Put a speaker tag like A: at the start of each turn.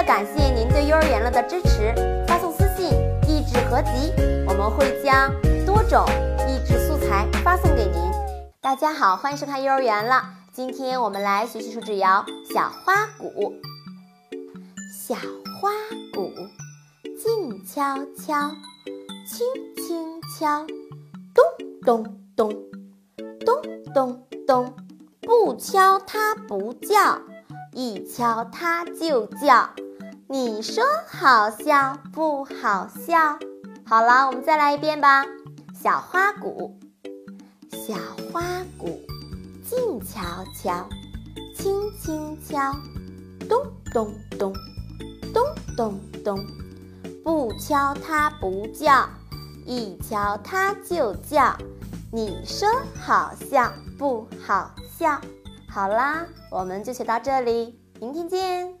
A: 了感谢您对幼儿园了的支持，发送私信“益智合集”，我们会将多种益智素材发送给您。大家好，欢迎收看幼儿园了。今天我们来学习手指谣《小花鼓》。小花鼓，静悄悄，轻轻敲，咚咚咚，咚咚咚，不敲它不叫，一敲它就叫。你说好笑不好笑？好了，我们再来一遍吧。小花鼓，小花鼓，静悄悄，轻轻敲，咚咚咚，咚咚咚，不敲它不叫，一敲它就叫。你说好笑不好笑？好啦，我们就学到这里，明天见。